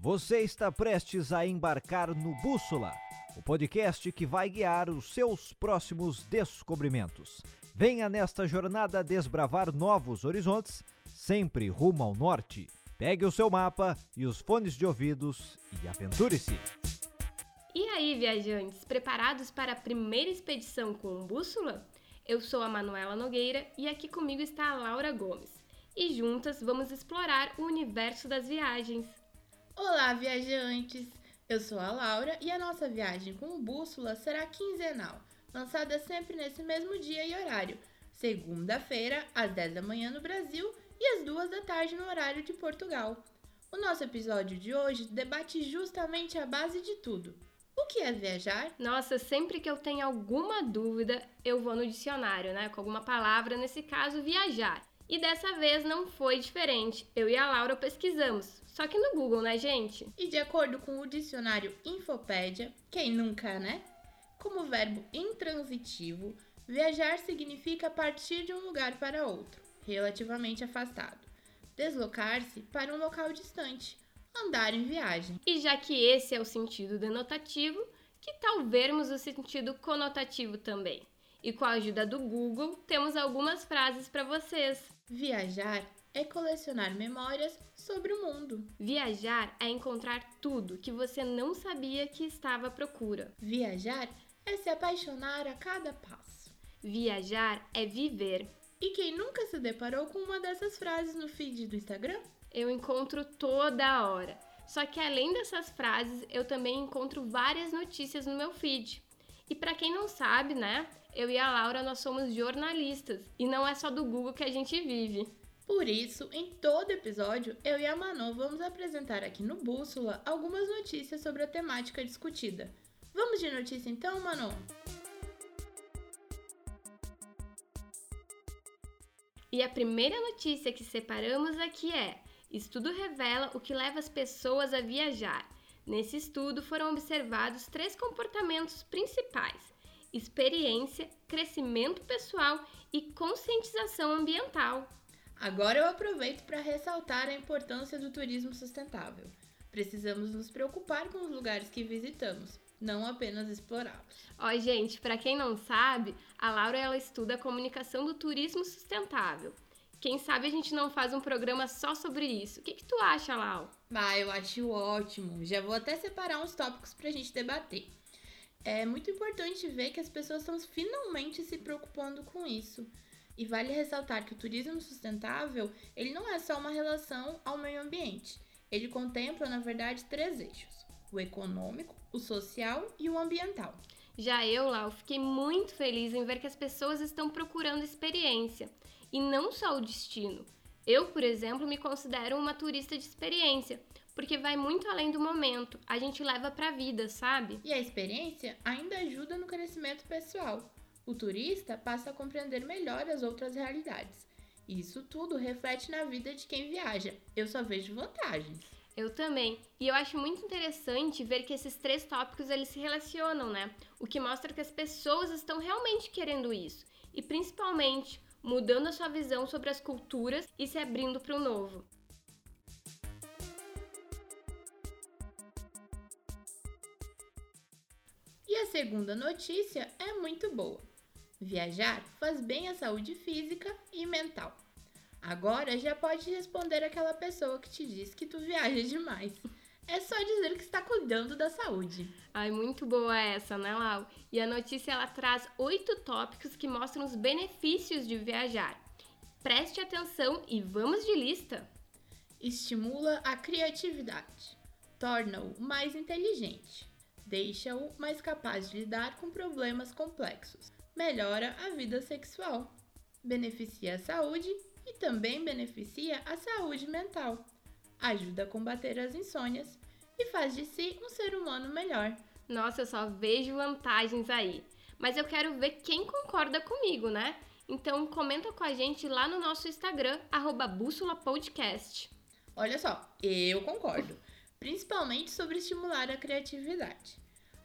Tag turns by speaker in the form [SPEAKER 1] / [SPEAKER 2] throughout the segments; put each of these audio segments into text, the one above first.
[SPEAKER 1] Você está prestes a embarcar no Bússola, o podcast que vai guiar os seus próximos descobrimentos. Venha nesta jornada desbravar novos horizontes, sempre rumo ao norte. Pegue o seu mapa e os fones de ouvidos e aventure-se.
[SPEAKER 2] E aí, viajantes, preparados para a primeira expedição com bússola? Eu sou a Manuela Nogueira e aqui comigo está a Laura Gomes. E juntas vamos explorar o universo das viagens.
[SPEAKER 3] Olá, viajantes! Eu sou a Laura e a nossa viagem com o Bússola será quinzenal, lançada sempre nesse mesmo dia e horário, segunda-feira, às 10 da manhã no Brasil e às 2 da tarde no horário de Portugal. O nosso episódio de hoje debate justamente a base de tudo, o que é viajar?
[SPEAKER 2] Nossa, sempre que eu tenho alguma dúvida, eu vou no dicionário, né? Com alguma palavra, nesse caso, viajar. E dessa vez não foi diferente. Eu e a Laura pesquisamos. Só que no Google, né, gente?
[SPEAKER 3] E de acordo com o dicionário Infopédia, quem nunca, né? Como verbo intransitivo, viajar significa partir de um lugar para outro, relativamente afastado. Deslocar-se para um local distante andar em viagem.
[SPEAKER 2] E já que esse é o sentido denotativo, que tal vermos o sentido conotativo também? E com a ajuda do Google, temos algumas frases para vocês.
[SPEAKER 3] Viajar é colecionar memórias sobre o mundo.
[SPEAKER 2] Viajar é encontrar tudo que você não sabia que estava à procura.
[SPEAKER 3] Viajar é se apaixonar a cada passo.
[SPEAKER 2] Viajar é viver.
[SPEAKER 3] E quem nunca se deparou com uma dessas frases no feed do Instagram?
[SPEAKER 2] eu encontro toda hora. Só que além dessas frases, eu também encontro várias notícias no meu feed. E para quem não sabe, né, eu e a Laura nós somos jornalistas e não é só do Google que a gente vive.
[SPEAKER 3] Por isso, em todo episódio, eu e a Manu vamos apresentar aqui no Bússola algumas notícias sobre a temática discutida. Vamos de notícia então, Manu?
[SPEAKER 2] E a primeira notícia que separamos aqui é Estudo revela o que leva as pessoas a viajar. Nesse estudo foram observados três comportamentos principais: experiência, crescimento pessoal e conscientização ambiental.
[SPEAKER 3] Agora eu aproveito para ressaltar a importância do turismo sustentável. Precisamos nos preocupar com os lugares que visitamos, não apenas explorá-los.
[SPEAKER 2] Ó, gente, para quem não sabe, a Laura ela estuda a comunicação do turismo sustentável. Quem sabe a gente não faz um programa só sobre isso. O que, que tu acha, Lau?
[SPEAKER 3] Ah, eu acho ótimo. Já vou até separar uns tópicos pra gente debater. É muito importante ver que as pessoas estão finalmente se preocupando com isso. E vale ressaltar que o turismo sustentável, ele não é só uma relação ao meio ambiente. Ele contempla, na verdade, três eixos: o econômico, o social e o ambiental.
[SPEAKER 2] Já eu, Lau, fiquei muito feliz em ver que as pessoas estão procurando experiência e não só o destino. Eu, por exemplo, me considero uma turista de experiência, porque vai muito além do momento, a gente leva para a vida, sabe?
[SPEAKER 3] E a experiência ainda ajuda no crescimento pessoal. O turista passa a compreender melhor as outras realidades. Isso tudo reflete na vida de quem viaja. Eu só vejo vantagens.
[SPEAKER 2] Eu também. E eu acho muito interessante ver que esses três tópicos eles se relacionam, né? O que mostra que as pessoas estão realmente querendo isso. E principalmente mudando a sua visão sobre as culturas e se abrindo para o novo.
[SPEAKER 3] Segunda notícia é muito boa. Viajar faz bem à saúde física e mental. Agora já pode responder aquela pessoa que te diz que tu viaja demais. É só dizer que está cuidando da saúde.
[SPEAKER 2] Ai, muito boa essa, né, Lau? E a notícia ela traz oito tópicos que mostram os benefícios de viajar. Preste atenção e vamos de lista.
[SPEAKER 3] Estimula a criatividade. Torna-o mais inteligente. Deixa-o mais capaz de lidar com problemas complexos. Melhora a vida sexual. Beneficia a saúde e também beneficia a saúde mental ajuda a combater as insônias e faz de si um ser humano melhor.
[SPEAKER 2] Nossa, eu só vejo vantagens aí. Mas eu quero ver quem concorda comigo, né? Então comenta com a gente lá no nosso Instagram, @bússola_podcast.
[SPEAKER 3] Olha só, eu concordo. Principalmente sobre estimular a criatividade.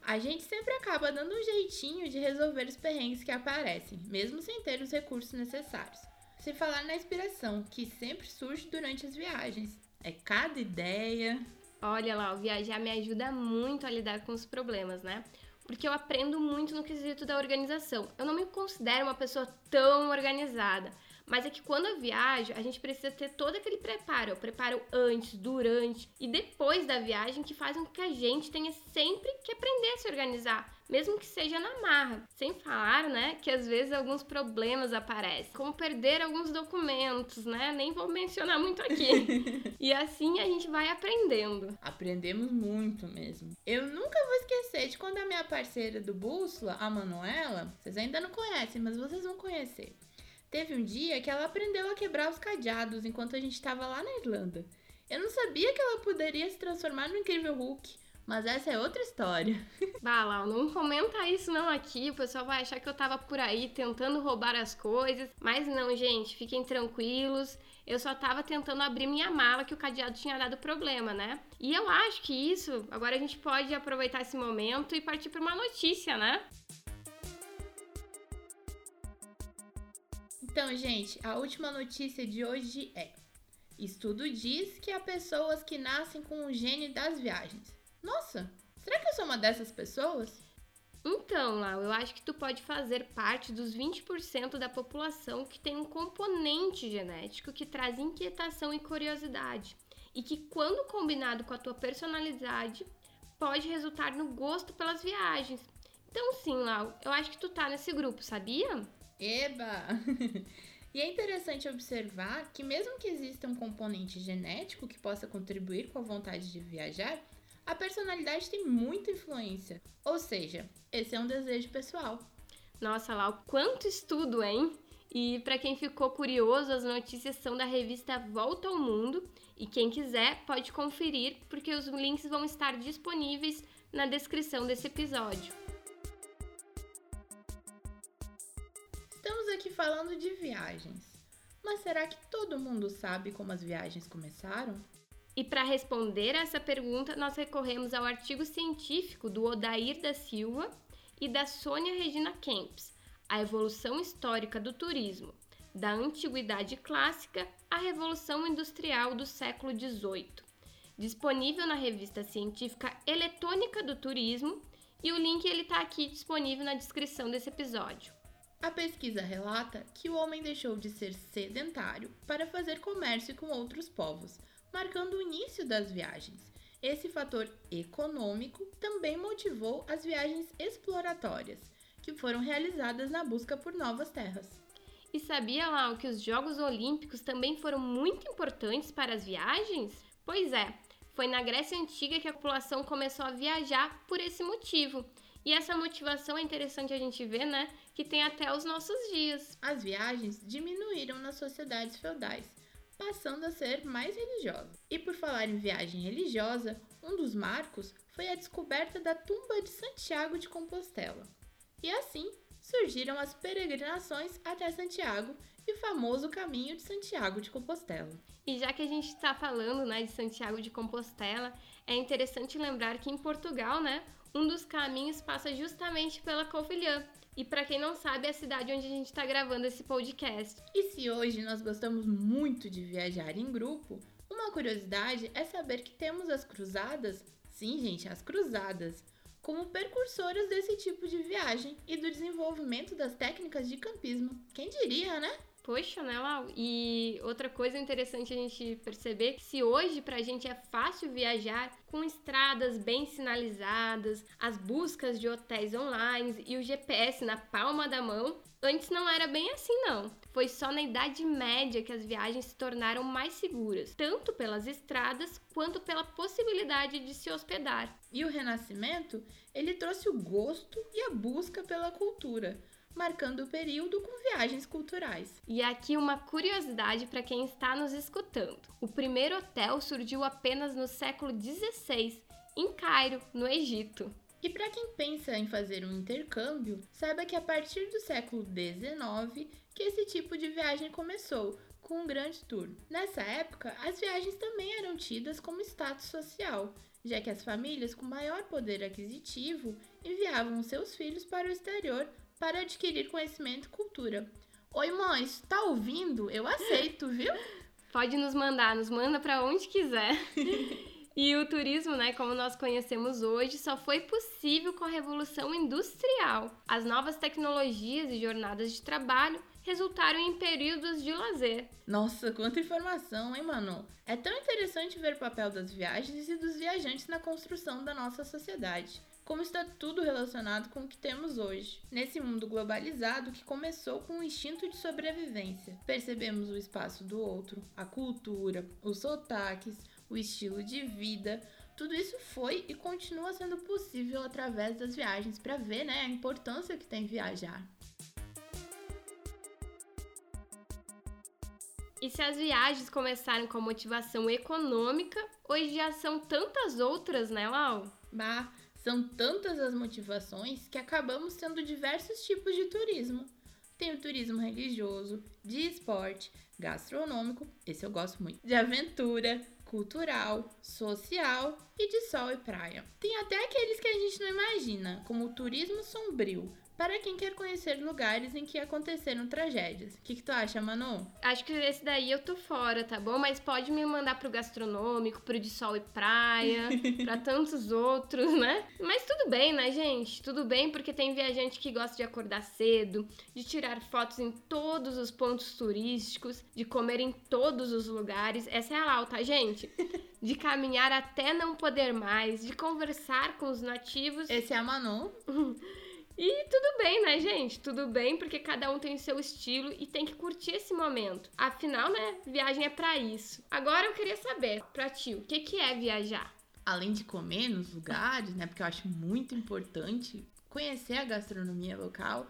[SPEAKER 3] A gente sempre acaba dando um jeitinho de resolver os perrengues que aparecem, mesmo sem ter os recursos necessários. Se falar na inspiração, que sempre surge durante as viagens. É cada ideia.
[SPEAKER 2] Olha lá, o viajar me ajuda muito a lidar com os problemas, né? Porque eu aprendo muito no quesito da organização. Eu não me considero uma pessoa tão organizada, mas é que quando eu viajo, a gente precisa ter todo aquele preparo. O preparo antes, durante e depois da viagem que faz com que a gente tenha sempre que aprender a se organizar, mesmo que seja na marra. Sem falar, né, que às vezes alguns problemas aparecem, como perder alguns documentos, né? Nem vou mencionar muito aqui. e assim a gente vai aprendendo.
[SPEAKER 3] Aprendemos muito mesmo. Eu nunca vou esquecer de quando a minha parceira do Bússola, a Manuela, vocês ainda não conhecem, mas vocês vão conhecer Teve um dia que ela aprendeu a quebrar os cadeados enquanto a gente estava lá na Irlanda. Eu não sabia que ela poderia se transformar no incrível Hulk, mas essa é outra história.
[SPEAKER 2] Bah, não comenta isso não aqui, o pessoal vai achar que eu tava por aí tentando roubar as coisas. Mas não, gente, fiquem tranquilos. Eu só tava tentando abrir minha mala que o cadeado tinha dado problema, né? E eu acho que isso, agora a gente pode aproveitar esse momento e partir para uma notícia, né?
[SPEAKER 3] Então, gente, a última notícia de hoje é: estudo diz que há pessoas que nascem com o gene das viagens. Nossa, será que eu sou uma dessas pessoas?
[SPEAKER 2] Então, Lau, eu acho que tu pode fazer parte dos 20% da população que tem um componente genético que traz inquietação e curiosidade, e que, quando combinado com a tua personalidade, pode resultar no gosto pelas viagens. Então, sim, Lau, eu acho que tu tá nesse grupo, sabia?
[SPEAKER 3] Eba! e é interessante observar que, mesmo que exista um componente genético que possa contribuir com a vontade de viajar, a personalidade tem muita influência. Ou seja, esse é um desejo pessoal.
[SPEAKER 2] Nossa, o quanto estudo, hein? E para quem ficou curioso, as notícias são da revista Volta ao Mundo e quem quiser pode conferir, porque os links vão estar disponíveis na descrição desse episódio.
[SPEAKER 3] Aqui falando de viagens. Mas será que todo mundo sabe como as viagens começaram?
[SPEAKER 2] E para responder a essa pergunta, nós recorremos ao artigo científico do Odair da Silva e da Sônia Regina Kempis, A Evolução Histórica do Turismo, da Antiguidade Clássica à Revolução Industrial do século XVIII, disponível na revista científica Eletônica do Turismo, e o link ele está aqui disponível na descrição desse episódio.
[SPEAKER 3] A pesquisa relata que o homem deixou de ser sedentário para fazer comércio com outros povos, marcando o início das viagens. Esse fator econômico também motivou as viagens exploratórias, que foram realizadas na busca por novas terras.
[SPEAKER 2] E sabia lá que os Jogos Olímpicos também foram muito importantes para as viagens? Pois é, foi na Grécia Antiga que a população começou a viajar por esse motivo. E essa motivação é interessante a gente ver, né? Que tem até os nossos dias.
[SPEAKER 3] As viagens diminuíram nas sociedades feudais, passando a ser mais religiosas. E por falar em viagem religiosa, um dos marcos foi a descoberta da tumba de Santiago de Compostela. E assim surgiram as peregrinações até Santiago e o famoso caminho de Santiago de Compostela.
[SPEAKER 2] E já que a gente está falando né, de Santiago de Compostela, é interessante lembrar que em Portugal, né, um dos caminhos passa justamente pela Covilhã. E para quem não sabe, é a cidade onde a gente está gravando esse podcast.
[SPEAKER 3] E se hoje nós gostamos muito de viajar em grupo, uma curiosidade é saber que temos as cruzadas, sim, gente, as cruzadas, como percursoras desse tipo de viagem e do desenvolvimento das técnicas de campismo. Quem diria, né?
[SPEAKER 2] Poxa, né, Lau? E outra coisa interessante a gente perceber, se hoje pra gente é fácil viajar com estradas bem sinalizadas, as buscas de hotéis online e o GPS na palma da mão, antes não era bem assim não. Foi só na Idade Média que as viagens se tornaram mais seguras, tanto pelas estradas quanto pela possibilidade de se hospedar.
[SPEAKER 3] E o Renascimento, ele trouxe o gosto e a busca pela cultura marcando o período com viagens culturais.
[SPEAKER 2] E aqui uma curiosidade para quem está nos escutando: o primeiro hotel surgiu apenas no século XVI, em Cairo, no Egito.
[SPEAKER 3] E para quem pensa em fazer um intercâmbio, saiba que a partir do século XIX que esse tipo de viagem começou, com um grande tour. Nessa época, as viagens também eram tidas como status social, já que as famílias com maior poder aquisitivo enviavam seus filhos para o exterior para adquirir conhecimento e cultura. Oi, mãe, tá ouvindo? Eu aceito, viu?
[SPEAKER 2] Pode nos mandar, nos manda para onde quiser. E o turismo, né, como nós conhecemos hoje, só foi possível com a revolução industrial. As novas tecnologias e jornadas de trabalho resultaram em períodos de lazer.
[SPEAKER 3] Nossa, quanta informação, hein, mano? É tão interessante ver o papel das viagens e dos viajantes na construção da nossa sociedade. Como está tudo relacionado com o que temos hoje. Nesse mundo globalizado que começou com o instinto de sobrevivência, percebemos o espaço do outro, a cultura, os sotaques, o estilo de vida, tudo isso foi e continua sendo possível através das viagens para ver né, a importância que tem viajar.
[SPEAKER 2] E se as viagens começaram com motivação econômica, hoje já são tantas outras, né, Lau?
[SPEAKER 3] Bah, são tantas as motivações que acabamos tendo diversos tipos de turismo. Tem o turismo religioso, de esporte, gastronômico, esse eu gosto muito, de aventura, cultural, social e de sol e praia. Tem até aqueles que a gente não imagina, como o turismo sombrio, para quem quer conhecer lugares em que aconteceram tragédias. O que, que tu acha, Manu?
[SPEAKER 2] Acho que esse daí eu tô fora, tá bom? Mas pode me mandar pro gastronômico, pro de sol e praia, para tantos outros, né? Mas tudo bem, né, gente? Tudo bem, porque tem viajante que gosta de acordar cedo, de tirar fotos em todos os pontos turísticos, de comer em todos os lugares. Essa é a Lau, tá, gente? De caminhar até não poder mais, de conversar com os nativos.
[SPEAKER 3] Esse é a Manu.
[SPEAKER 2] E tudo bem, né, gente? Tudo bem, porque cada um tem o seu estilo e tem que curtir esse momento. Afinal, né, viagem é para isso. Agora eu queria saber, pra ti, o que, que é viajar?
[SPEAKER 3] Além de comer nos lugares, né, porque eu acho muito importante conhecer a gastronomia local.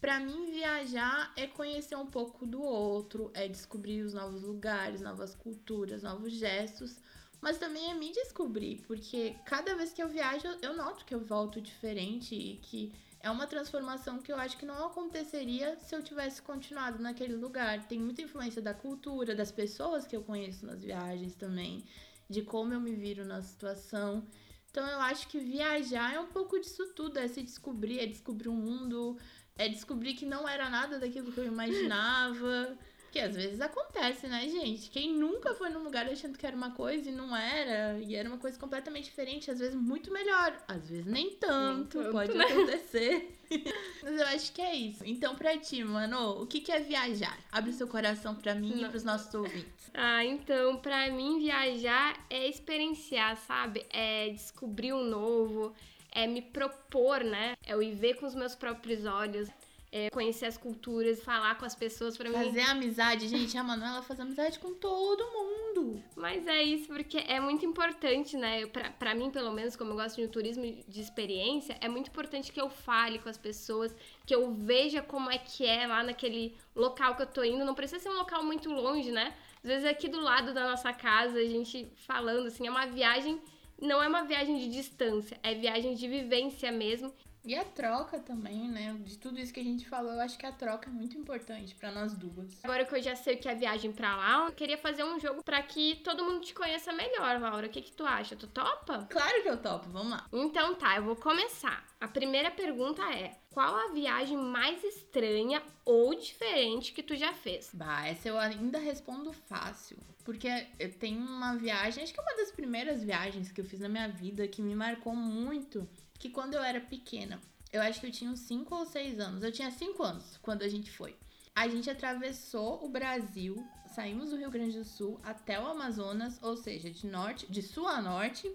[SPEAKER 3] Para mim, viajar é conhecer um pouco do outro, é descobrir os novos lugares, novas culturas, novos gestos, mas também é me descobrir, porque cada vez que eu viajo, eu noto que eu volto diferente e que é uma transformação que eu acho que não aconteceria se eu tivesse continuado naquele lugar. Tem muita influência da cultura, das pessoas que eu conheço nas viagens também, de como eu me viro na situação. Então eu acho que viajar é um pouco disso tudo, é se descobrir, é descobrir o um mundo, é descobrir que não era nada daquilo que eu imaginava. Que às vezes acontece, né, gente? Quem nunca foi num lugar achando que era uma coisa e não era, e era uma coisa completamente diferente, às vezes muito melhor, às vezes nem tanto, nem tanto pode né? acontecer. Mas eu acho que é isso. Então, pra ti, mano, o que, que é viajar? Abre seu coração pra mim não. e pros nossos ouvintes.
[SPEAKER 2] Ah, então, pra mim, viajar é experienciar, sabe? É descobrir um novo, é me propor, né? É o ir ver com os meus próprios olhos é, conhecer as culturas, falar com as pessoas para mim.
[SPEAKER 3] Fazer amizade, gente. A Manuela faz amizade com todo mundo.
[SPEAKER 2] Mas é isso, porque é muito importante, né? Pra, pra mim, pelo menos, como eu gosto de um turismo de experiência, é muito importante que eu fale com as pessoas, que eu veja como é que é lá naquele local que eu tô indo. Não precisa ser um local muito longe, né? Às vezes aqui do lado da nossa casa, a gente falando assim, é uma viagem não é uma viagem de distância, é viagem de vivência mesmo.
[SPEAKER 3] E a troca também, né? De tudo isso que a gente falou, eu acho que a troca é muito importante para nós duas.
[SPEAKER 2] Agora que eu já sei o que é viagem para lá, eu queria fazer um jogo para que todo mundo te conheça melhor, Laura. O que que tu acha? Tu topa?
[SPEAKER 3] Claro que eu topo, vamos lá.
[SPEAKER 2] Então tá, eu vou começar. A primeira pergunta é: qual a viagem mais estranha ou diferente que tu já fez?
[SPEAKER 3] Bah, essa eu ainda respondo fácil. Porque eu tenho uma viagem, acho que é uma das primeiras viagens que eu fiz na minha vida que me marcou muito que quando eu era pequena, eu acho que eu tinha uns 5 ou 6 anos. Eu tinha 5 anos quando a gente foi. A gente atravessou o Brasil, saímos do Rio Grande do Sul até o Amazonas, ou seja, de norte, de sul a norte.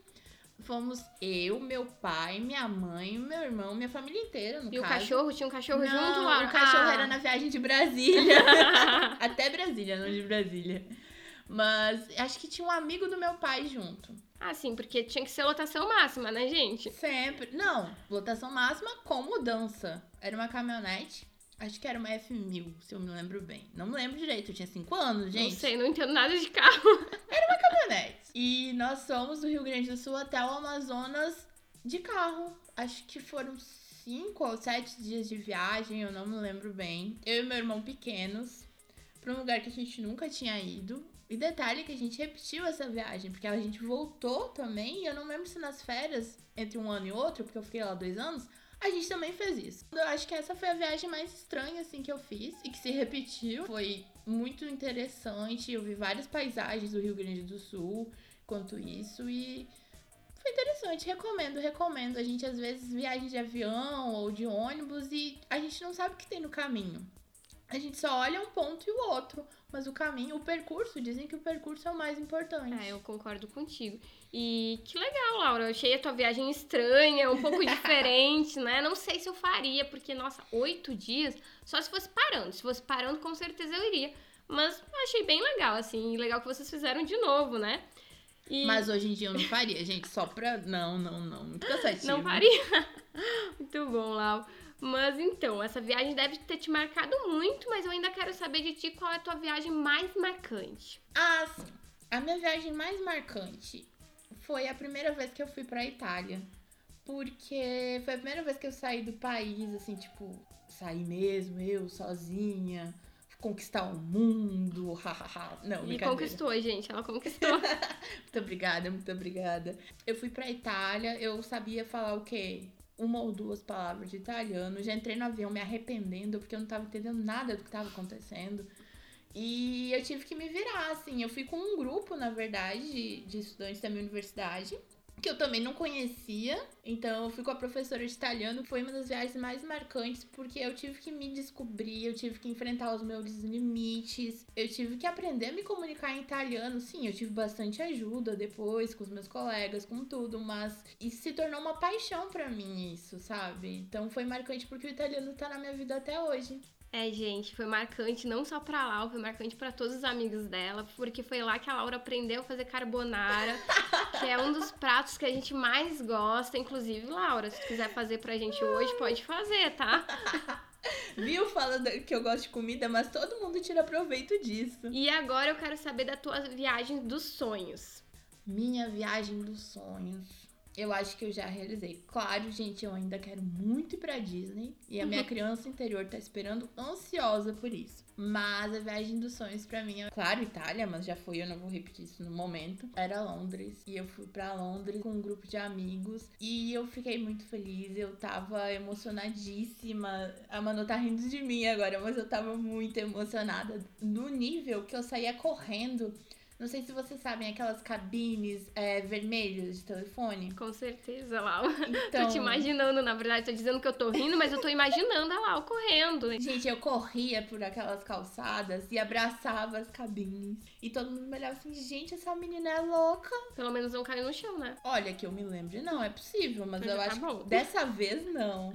[SPEAKER 3] Fomos eu, meu pai, minha mãe, meu irmão, minha família inteira, no
[SPEAKER 2] e
[SPEAKER 3] caso.
[SPEAKER 2] E o cachorro? Tinha um cachorro
[SPEAKER 3] não,
[SPEAKER 2] junto lá?
[SPEAKER 3] o cachorro ah. era na viagem de Brasília. até Brasília, não de Brasília. Mas acho que tinha um amigo do meu pai junto.
[SPEAKER 2] Ah, sim, porque tinha que ser lotação máxima, né, gente?
[SPEAKER 3] Sempre. Não, lotação máxima com mudança. Era uma caminhonete. Acho que era uma F1000, se eu me lembro bem. Não me lembro direito, eu tinha 5 anos, gente.
[SPEAKER 2] Não sei, não entendo nada de carro.
[SPEAKER 3] Era uma caminhonete. E nós fomos do Rio Grande do Sul até o Amazonas de carro. Acho que foram 5 ou 7 dias de viagem, eu não me lembro bem. Eu e meu irmão pequenos, para um lugar que a gente nunca tinha ido. E detalhe que a gente repetiu essa viagem, porque a gente voltou também, e eu não lembro se nas férias, entre um ano e outro, porque eu fiquei lá dois anos, a gente também fez isso. Eu acho que essa foi a viagem mais estranha, assim, que eu fiz, e que se repetiu. Foi muito interessante, eu vi várias paisagens do Rio Grande do Sul, quanto isso e foi interessante, recomendo, recomendo. A gente às vezes viaja de avião ou de ônibus e a gente não sabe o que tem no caminho. A gente só olha um ponto e o outro, mas o caminho, o percurso, dizem que o percurso é o mais importante.
[SPEAKER 2] É, eu concordo contigo. E que legal, Laura. Eu achei a tua viagem estranha, um pouco diferente, né? Não sei se eu faria, porque, nossa, oito dias, só se fosse parando. Se fosse parando, com certeza eu iria. Mas achei bem legal, assim, legal que vocês fizeram de novo, né?
[SPEAKER 3] E... Mas hoje em dia eu não faria, gente, só pra. Não, não, não. Muito cansativo.
[SPEAKER 2] Não faria? Muito bom, Lau. Mas então, essa viagem deve ter te marcado muito, mas eu ainda quero saber de ti qual é a tua viagem mais marcante.
[SPEAKER 3] Ah, sim. A minha viagem mais marcante foi a primeira vez que eu fui pra Itália. Porque foi a primeira vez que eu saí do país, assim, tipo, saí mesmo, eu sozinha, conquistar o mundo, hahaha. Não,
[SPEAKER 2] E conquistou, gente, ela conquistou.
[SPEAKER 3] muito obrigada, muito obrigada. Eu fui pra Itália, eu sabia falar o quê? Uma ou duas palavras de italiano. Já entrei no avião me arrependendo porque eu não tava entendendo nada do que tava acontecendo. E eu tive que me virar, assim. Eu fui com um grupo, na verdade, de, de estudantes da minha universidade que eu também não conhecia. Então eu fui com a professora de italiano, foi uma das viagens mais marcantes porque eu tive que me descobrir, eu tive que enfrentar os meus limites, eu tive que aprender a me comunicar em italiano. Sim, eu tive bastante ajuda depois com os meus colegas, com tudo, mas isso se tornou uma paixão para mim isso, sabe? Então foi marcante porque o italiano tá na minha vida até hoje.
[SPEAKER 2] É, gente, foi marcante não só pra Laura, foi marcante para todos os amigos dela, porque foi lá que a Laura aprendeu a fazer carbonara, que é um dos pratos que a gente mais gosta. Inclusive, Laura, se tu quiser fazer pra gente hoje, pode fazer, tá?
[SPEAKER 3] Viu? Falando que eu gosto de comida, mas todo mundo tira proveito disso.
[SPEAKER 2] E agora eu quero saber da tua viagem dos sonhos.
[SPEAKER 3] Minha viagem dos sonhos eu acho que eu já realizei. Claro, gente, eu ainda quero muito ir pra Disney. E a minha criança interior tá esperando ansiosa por isso. Mas a viagem dos sonhos para mim é, claro, Itália, mas já foi, eu não vou repetir isso no momento. Era Londres. E eu fui para Londres com um grupo de amigos. E eu fiquei muito feliz. Eu tava emocionadíssima. A Manu tá rindo de mim agora, mas eu tava muito emocionada. No nível que eu saía correndo não sei se vocês sabem, aquelas cabines é, vermelhas de telefone.
[SPEAKER 2] Com certeza, Lau. Então... tô te imaginando, na verdade. Tô dizendo que eu tô rindo, mas eu tô imaginando a Lau correndo.
[SPEAKER 3] Gente, eu corria por aquelas calçadas e abraçava as cabines. E todo mundo me olhava assim, gente, essa menina é louca.
[SPEAKER 2] Pelo menos não caiu no chão, né?
[SPEAKER 3] Olha, que eu me lembre, não, é possível, mas, mas eu tá acho bom. que dessa vez não.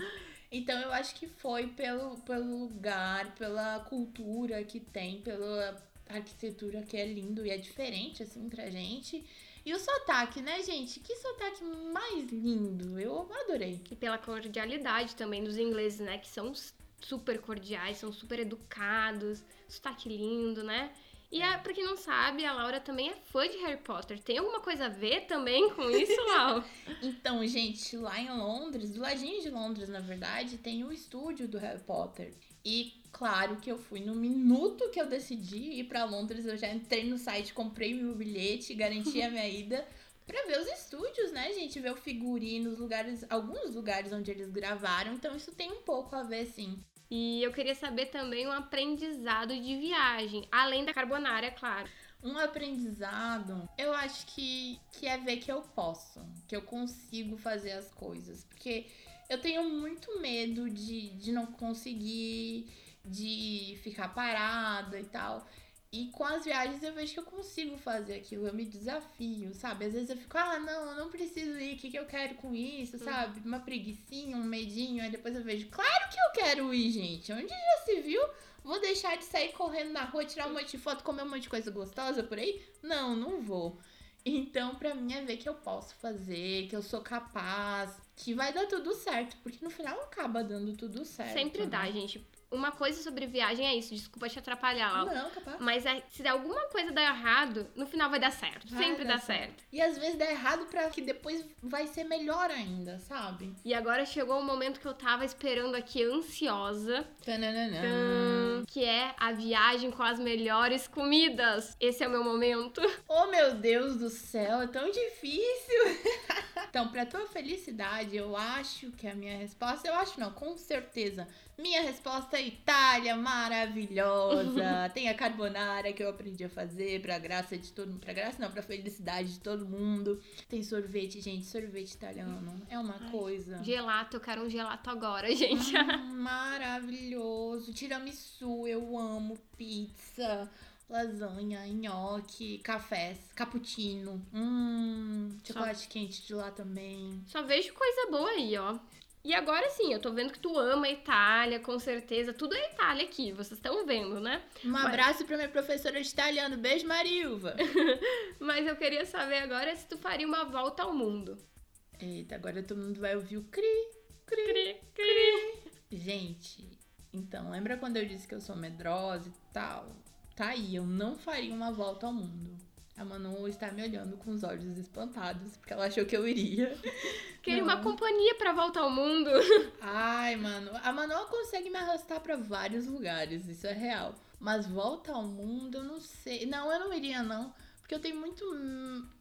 [SPEAKER 3] Então eu acho que foi pelo, pelo lugar, pela cultura que tem, pela arquitetura que é lindo e é diferente, assim, pra gente. E o sotaque, né, gente? Que sotaque mais lindo. Eu adorei.
[SPEAKER 2] E pela cordialidade também dos ingleses, né? Que são super cordiais, são super educados. Sotaque lindo, né? E a, pra quem não sabe, a Laura também é fã de Harry Potter. Tem alguma coisa a ver também com isso, Lau?
[SPEAKER 3] então, gente, lá em Londres, do ladinho de Londres, na verdade, tem o estúdio do Harry Potter. E claro que eu fui no minuto que eu decidi ir para Londres, eu já entrei no site, comprei meu bilhete, garanti a minha ida para ver os estúdios, né, gente, ver o figurino, os lugares, alguns lugares onde eles gravaram, então isso tem um pouco a ver sim.
[SPEAKER 2] E eu queria saber também um aprendizado de viagem, além da carbonara, é claro.
[SPEAKER 3] Um aprendizado, eu acho que, que é ver que eu posso, que eu consigo fazer as coisas. Porque eu tenho muito medo de, de não conseguir, de ficar parada e tal. E com as viagens eu vejo que eu consigo fazer aquilo, eu me desafio, sabe? Às vezes eu fico, ah, não, eu não preciso ir, o que, que eu quero com isso, sabe? Uma preguiçinha, um medinho, aí depois eu vejo, claro que eu quero ir, gente. Onde já se viu? Vou deixar de sair correndo na rua, tirar um monte de foto, comer um monte de coisa gostosa por aí? Não, não vou. Então, pra mim é ver que eu posso fazer, que eu sou capaz, que vai dar tudo certo, porque no final acaba dando tudo certo.
[SPEAKER 2] Sempre né? dá, gente uma coisa sobre viagem é isso, desculpa te atrapalhar, Lau.
[SPEAKER 3] Não, capaz.
[SPEAKER 2] Mas é, se alguma coisa der errado, no final vai dar certo. Vai Sempre dá certo. certo.
[SPEAKER 3] E às vezes dá errado para que depois vai ser melhor ainda, sabe?
[SPEAKER 2] E agora chegou o momento que eu tava esperando aqui ansiosa.
[SPEAKER 3] Tananana.
[SPEAKER 2] que é a viagem com as melhores comidas. Esse é o meu momento.
[SPEAKER 3] Oh, meu Deus do céu, é tão difícil. então, pra tua felicidade, eu acho que a minha resposta, eu acho não, com certeza. Minha resposta é Itália, maravilhosa. Tem a carbonara que eu aprendi a fazer pra graça de todo mundo. Pra graça não, pra felicidade de todo mundo. Tem sorvete, gente, sorvete italiano. É uma Ai, coisa.
[SPEAKER 2] Gelato, eu quero um gelato agora, gente.
[SPEAKER 3] Hum, maravilhoso. Tiramisu, eu amo pizza lasanha, nhoque, cafés, cappuccino, hum, chocolate Só... quente de lá também.
[SPEAKER 2] Só vejo coisa boa aí, ó. E agora sim, eu tô vendo que tu ama a Itália, com certeza. Tudo é Itália aqui, vocês estão vendo, né?
[SPEAKER 3] Um Mas... abraço pra minha professora de italiano. Beijo, Marilva.
[SPEAKER 2] Mas eu queria saber agora se tu faria uma volta ao mundo.
[SPEAKER 3] Eita, agora todo mundo vai ouvir o cri, cri, cri, cri. Gente, então, lembra quando eu disse que eu sou medrosa e tal? Tá aí, eu não faria uma volta ao mundo. A Manu está me olhando com os olhos espantados, porque ela achou que eu iria.
[SPEAKER 2] Queria uma companhia para voltar ao mundo.
[SPEAKER 3] Ai, mano. A Manu consegue me arrastar para vários lugares, isso é real. Mas volta ao mundo, eu não sei. Não, eu não iria, não. Porque eu tenho muito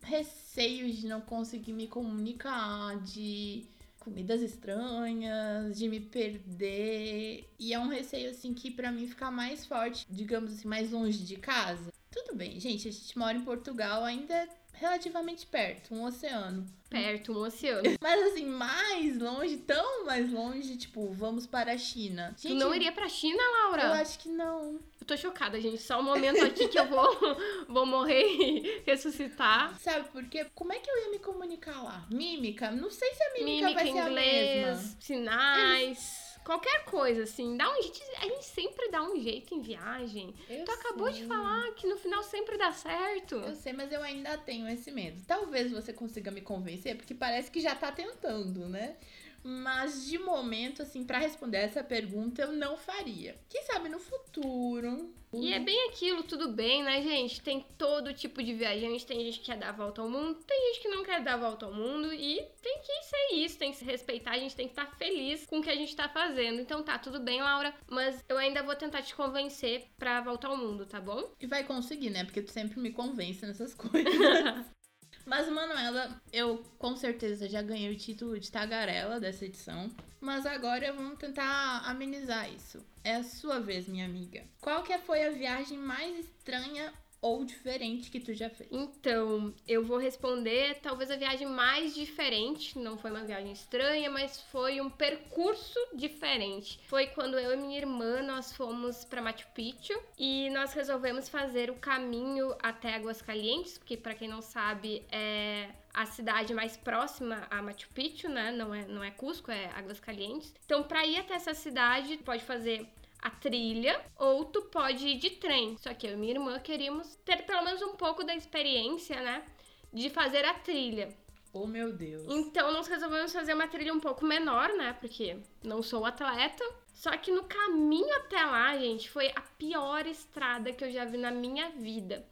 [SPEAKER 3] receio de não conseguir me comunicar, de comidas estranhas, de me perder. E é um receio, assim, que para mim fica mais forte, digamos assim, mais longe de casa. Tudo bem, gente, a gente mora em Portugal, ainda é relativamente perto, um oceano.
[SPEAKER 2] Perto, um oceano.
[SPEAKER 3] Mas assim, mais longe, tão mais longe, tipo, vamos para a China.
[SPEAKER 2] Gente, tu não iria pra China, Laura?
[SPEAKER 3] Eu acho que não.
[SPEAKER 2] Eu tô chocada, gente. Só um momento aqui que eu vou, vou morrer e ressuscitar.
[SPEAKER 3] Sabe por quê? Como é que eu ia me comunicar lá? Mímica? Não sei se a mímica, mímica vai ser inglês, a mesma.
[SPEAKER 2] Sinais. Eles Qualquer coisa, assim. Dá um, a, gente, a gente sempre dá um jeito em viagem. Eu tu acabou sei. de falar que no final sempre dá certo.
[SPEAKER 3] Eu sei, mas eu ainda tenho esse medo. Talvez você consiga me convencer, porque parece que já tá tentando, né? Mas de momento, assim, para responder essa pergunta, eu não faria. Quem sabe no futuro.
[SPEAKER 2] E é bem aquilo, tudo bem, né, gente? Tem todo tipo de viajante, tem gente que quer dar a volta ao mundo, tem gente que não quer dar a volta ao mundo e tem que ser isso, tem que se respeitar, a gente tem que estar tá feliz com o que a gente tá fazendo. Então tá, tudo bem, Laura, mas eu ainda vou tentar te convencer pra voltar ao mundo, tá bom?
[SPEAKER 3] E vai conseguir, né? Porque tu sempre me convence nessas coisas. Mas, Manuela, eu com certeza já ganhei o título de tagarela dessa edição. Mas agora vamos tentar amenizar isso. É a sua vez, minha amiga. Qual que foi a viagem mais estranha ou diferente que tu já fez?
[SPEAKER 2] Então, eu vou responder talvez a viagem mais diferente. Não foi uma viagem estranha, mas foi um percurso diferente. Foi quando eu e minha irmã nós fomos para Machu Picchu e nós resolvemos fazer o caminho até Águas Calientes, porque para quem não sabe é a cidade mais próxima a Machu Picchu, né? Não é, não é Cusco, é Águas Calientes. Então, para ir até essa cidade, pode fazer a trilha ou tu pode ir de trem. Só que eu e minha irmã queríamos ter pelo menos um pouco da experiência, né? De fazer a trilha.
[SPEAKER 3] Oh, meu Deus.
[SPEAKER 2] Então nós resolvemos fazer uma trilha um pouco menor, né? Porque não sou atleta. Só que no caminho até lá, gente, foi a pior estrada que eu já vi na minha vida.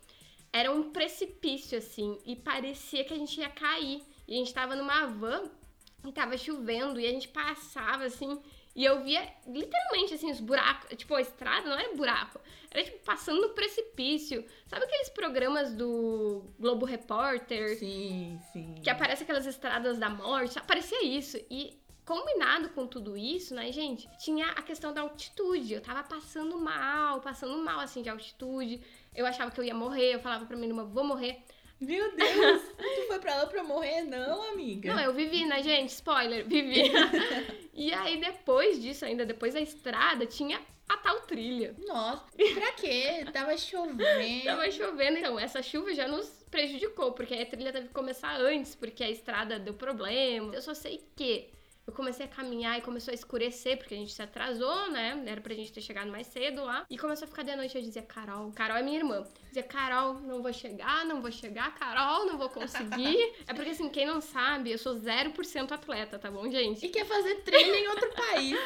[SPEAKER 2] Era um precipício, assim, e parecia que a gente ia cair. E a gente tava numa van e tava chovendo, e a gente passava, assim, e eu via literalmente assim os buracos, tipo a estrada não era buraco, era tipo passando no precipício. Sabe aqueles programas do Globo Repórter?
[SPEAKER 3] Sim, sim.
[SPEAKER 2] Que aparece aquelas estradas da morte, aparecia isso. E combinado com tudo isso, né, gente? Tinha a questão da altitude. Eu tava passando mal, passando mal assim de altitude. Eu achava que eu ia morrer, eu falava pra minha irmã, vou morrer.
[SPEAKER 3] Meu Deus! tu foi pra lá pra morrer, não, amiga?
[SPEAKER 2] Não, eu vivi, né, gente? Spoiler, vivi. e aí, depois disso, ainda depois da estrada, tinha a tal trilha.
[SPEAKER 3] Nossa, pra quê? Tava chovendo.
[SPEAKER 2] Tava chovendo, então essa chuva já nos prejudicou, porque a trilha teve que começar antes, porque a estrada deu problema. Eu só sei que eu comecei a caminhar e começou a escurecer, porque a gente se atrasou, né? Era pra gente ter chegado mais cedo lá. E começou a ficar de noite. Eu dizia, Carol, Carol é minha irmã. Eu dizia, Carol, não vou chegar, não vou chegar, Carol, não vou conseguir. é porque, assim, quem não sabe, eu sou 0% atleta, tá bom, gente?
[SPEAKER 3] E quer fazer treino em outro país.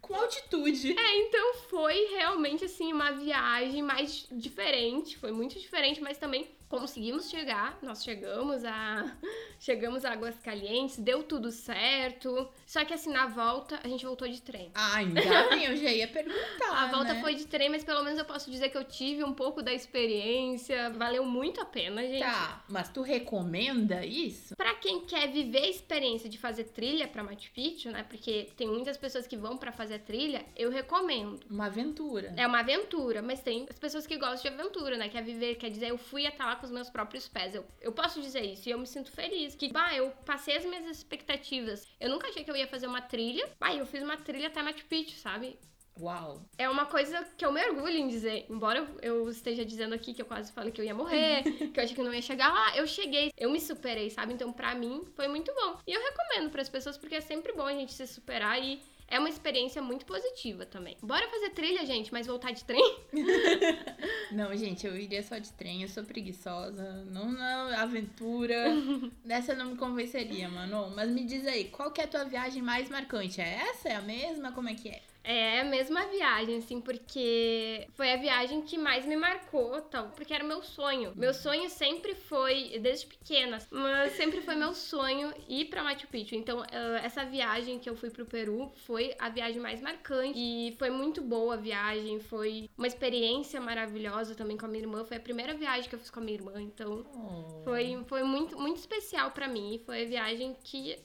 [SPEAKER 3] com altitude.
[SPEAKER 2] É, então foi realmente assim uma viagem mais diferente, foi muito diferente, mas também conseguimos chegar, nós chegamos a Chegamos a Águas Calientes, deu tudo certo. Só que assim, na volta, a gente voltou de trem.
[SPEAKER 3] Ah, ainda bem, eu já ia perguntar.
[SPEAKER 2] A volta
[SPEAKER 3] né?
[SPEAKER 2] foi de trem, mas pelo menos eu posso dizer que eu tive um pouco da experiência. Valeu muito a pena, gente.
[SPEAKER 3] Tá, mas tu recomenda isso?
[SPEAKER 2] Pra quem quer viver a experiência de fazer trilha pra Machu Picchu, né? Porque tem muitas pessoas que vão pra fazer trilha, eu recomendo.
[SPEAKER 3] Uma aventura.
[SPEAKER 2] É uma aventura, mas tem as pessoas que gostam de aventura, né? Quer viver, quer dizer, eu fui até lá com os meus próprios pés. Eu, eu posso dizer isso e eu me sinto feliz. Que, bah, eu passei as minhas expectativas. Eu nunca achei que eu ia fazer uma trilha. Bah, eu fiz uma trilha até Machu Picchu, sabe?
[SPEAKER 3] Uau.
[SPEAKER 2] É uma coisa que eu me orgulho em dizer. Embora eu- esteja dizendo aqui que eu quase falei que eu ia morrer, que eu achei que não ia chegar lá, eu cheguei, eu me superei, sabe? Então, pra mim, foi muito bom. E eu recomendo pras pessoas, porque é sempre bom a gente se superar e é uma experiência muito positiva também. Bora fazer trilha, gente, mas voltar de trem?
[SPEAKER 3] Não, gente, eu iria só de trem, eu sou preguiçosa. Não, não, aventura. Dessa não me convenceria, mano. Mas me diz aí, qual que é a tua viagem mais marcante? É essa? É a mesma? Como é que é?
[SPEAKER 2] É a mesma viagem, assim, porque foi a viagem que mais me marcou, tal, porque era meu sonho. Meu sonho sempre foi, desde pequena, mas sempre foi meu sonho ir pra Machu Picchu. Então, ah, essa viagem que eu fui pro Peru foi a viagem mais marcante e foi muito boa a viagem, foi uma experiência maravilhosa também com a minha irmã. Foi a primeira viagem que eu fiz com a minha irmã, então
[SPEAKER 3] Oh.
[SPEAKER 2] foi, foi muito, muito especial pra mim. Foi a viagem que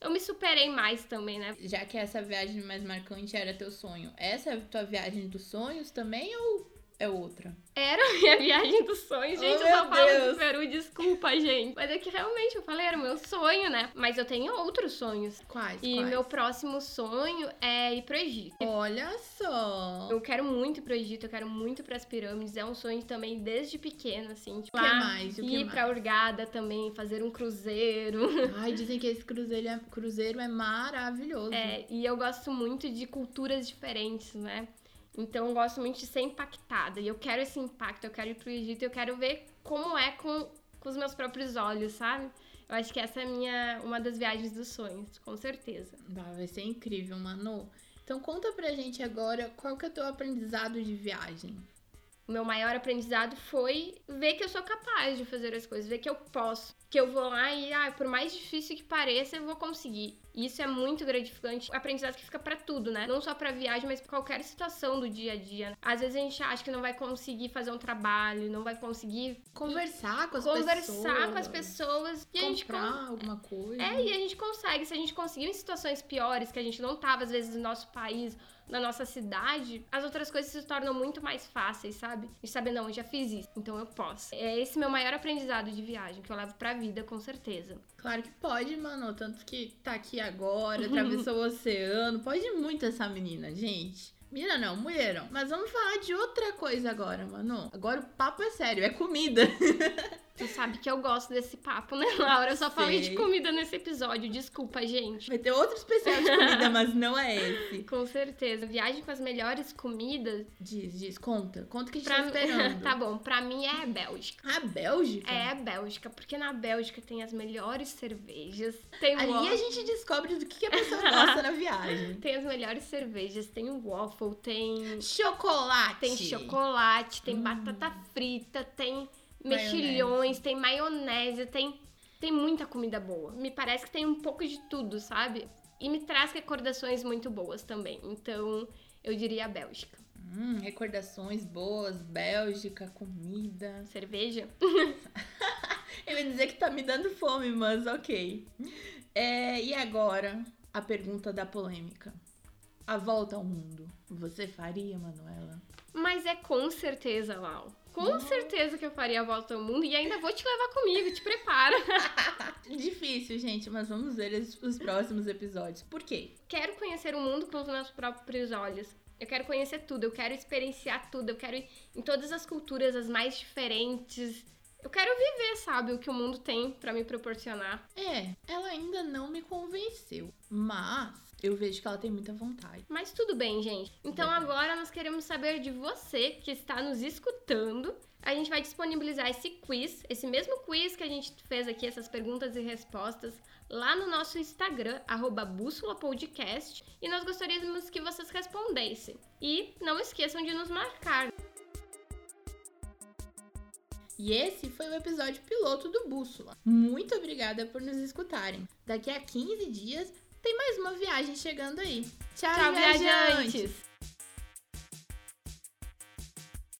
[SPEAKER 2] eu me superei mais também, né?
[SPEAKER 3] Já que essa viagem mais marcante era teu sonho, essa é a tua viagem dos sonhos também ou é outra?
[SPEAKER 2] Era a minha viagem dos sonhos, gente.
[SPEAKER 3] Oh,
[SPEAKER 2] eu só falo
[SPEAKER 3] Deus.
[SPEAKER 2] do Peru, desculpa, gente. Mas é que realmente eu falei, era o meu sonho, né? Mas eu tenho outros sonhos.
[SPEAKER 3] Quais?
[SPEAKER 2] E
[SPEAKER 3] quais?
[SPEAKER 2] meu próximo sonho é ir pro Egito.
[SPEAKER 3] Olha só.
[SPEAKER 2] Eu quero muito ir pro Egito, eu quero muito ir pras pirâmides. É um sonho também desde pequena, assim. Tipo,
[SPEAKER 3] O que mais? O que
[SPEAKER 2] ir
[SPEAKER 3] mais?
[SPEAKER 2] pra Hurgada também, fazer um cruzeiro.
[SPEAKER 3] Ai, dizem que esse cruzeiro é, cruzeiro é maravilhoso.
[SPEAKER 2] É, e eu gosto muito de culturas diferentes, né? Então eu gosto muito de ser impactada. E eu quero esse impacto, eu quero ir pro Egito, eu quero ver como é com, com os meus próprios olhos, sabe? Eu acho que essa é a minha, uma das viagens dos sonhos, com certeza.
[SPEAKER 3] Bah, vai ser incrível, Manu. Então conta pra gente agora qual que é o teu aprendizado de viagem.
[SPEAKER 2] O meu maior aprendizado foi ver que eu sou capaz de fazer as coisas, ver que eu posso. Que eu vou lá e, ah, por mais difícil que pareça, eu vou conseguir. E Isso é muito gratificante. Aprendizado que fica pra tudo, né? Não só pra viagem, mas pra qualquer situação do dia a dia. Às vezes a gente acha que não vai conseguir fazer um trabalho, não vai conseguir
[SPEAKER 3] Conversar com as
[SPEAKER 2] conversar
[SPEAKER 3] pessoas.
[SPEAKER 2] com as pessoas. E a gente
[SPEAKER 3] comprar alguma coisa.
[SPEAKER 2] É, e a gente consegue. Se a gente conseguiu em situações piores, que a gente não tava, às vezes, no nosso país, na nossa cidade, as outras coisas se tornam muito mais fáceis, sabe? De saber, não, eu já fiz isso, então eu posso. É esse meu maior aprendizado de viagem, que eu levo pra vida, com certeza.
[SPEAKER 3] Claro que pode, mano. Tanto que tá aqui agora, atravessou o oceano. Pode muito essa menina, gente. Menina não, mulherão. Mas vamos falar de outra coisa agora, mano. Agora o papo é sério, é comida.
[SPEAKER 2] Tu sabe que eu gosto desse papo, né, Laura? Eu só falei de
[SPEAKER 3] Sei.
[SPEAKER 2] comida nesse episódio, desculpa, gente.
[SPEAKER 3] Vai ter outro especial de comida, mas não é esse.
[SPEAKER 2] Com certeza. Viagem com as melhores comidas.
[SPEAKER 3] Diz, diz, conta. Conta o que a gente
[SPEAKER 2] Pra
[SPEAKER 3] tá esperando.
[SPEAKER 2] tá bom, pra mim é a Bélgica.
[SPEAKER 3] A Bélgica?
[SPEAKER 2] É a Bélgica, porque na Bélgica tem as melhores cervejas. Tem
[SPEAKER 3] Ali
[SPEAKER 2] waffle,
[SPEAKER 3] a gente descobre do que a pessoa gosta na viagem.
[SPEAKER 2] tem as melhores cervejas, tem o waffle, tem
[SPEAKER 3] Chocolate.
[SPEAKER 2] tem chocolate, tem
[SPEAKER 3] Hum.
[SPEAKER 2] batata frita, tem. Mexilhões, tem maionese, tem tem muita comida boa. Me parece que tem um pouco de tudo, sabe? E me traz recordações muito boas também. Então, eu diria a Bélgica.
[SPEAKER 3] Hum, recordações boas, Bélgica, comida.
[SPEAKER 2] Cerveja?
[SPEAKER 3] Eu ia dizer que tá me dando fome, mas ok. É, e agora, a pergunta da polêmica. A volta ao mundo. Você faria, Manuela?
[SPEAKER 2] Mas é com certeza, Lau. Com certeza que eu faria a volta ao mundo e ainda vou te levar comigo, te prepara.
[SPEAKER 3] Difícil, gente, mas vamos ver os, os próximos episódios. Por quê?
[SPEAKER 2] Quero conhecer o mundo com os meus próprios olhos. Eu quero conhecer tudo, eu quero experienciar tudo, eu quero ir em todas as culturas, as mais diferentes. Eu quero viver, sabe, o que o mundo tem pra me proporcionar.
[SPEAKER 3] É, ela ainda não me convenceu, mas eu vejo que ela tem muita vontade.
[SPEAKER 2] Mas tudo bem, gente. Então agora nós queremos saber de você que está nos escutando. A gente vai disponibilizar esse quiz, esse mesmo quiz que a gente fez aqui, essas perguntas e respostas, lá no nosso Instagram, arroba Bússola Podcast, e nós gostaríamos que vocês respondessem. E não esqueçam de nos marcar.
[SPEAKER 3] E esse foi o episódio piloto do Bússola. Muito obrigada por nos escutarem. Daqui a 15 dias tem mais uma viagem chegando aí. Tchau,
[SPEAKER 2] Tchau,
[SPEAKER 3] viajantes!
[SPEAKER 2] viajantes!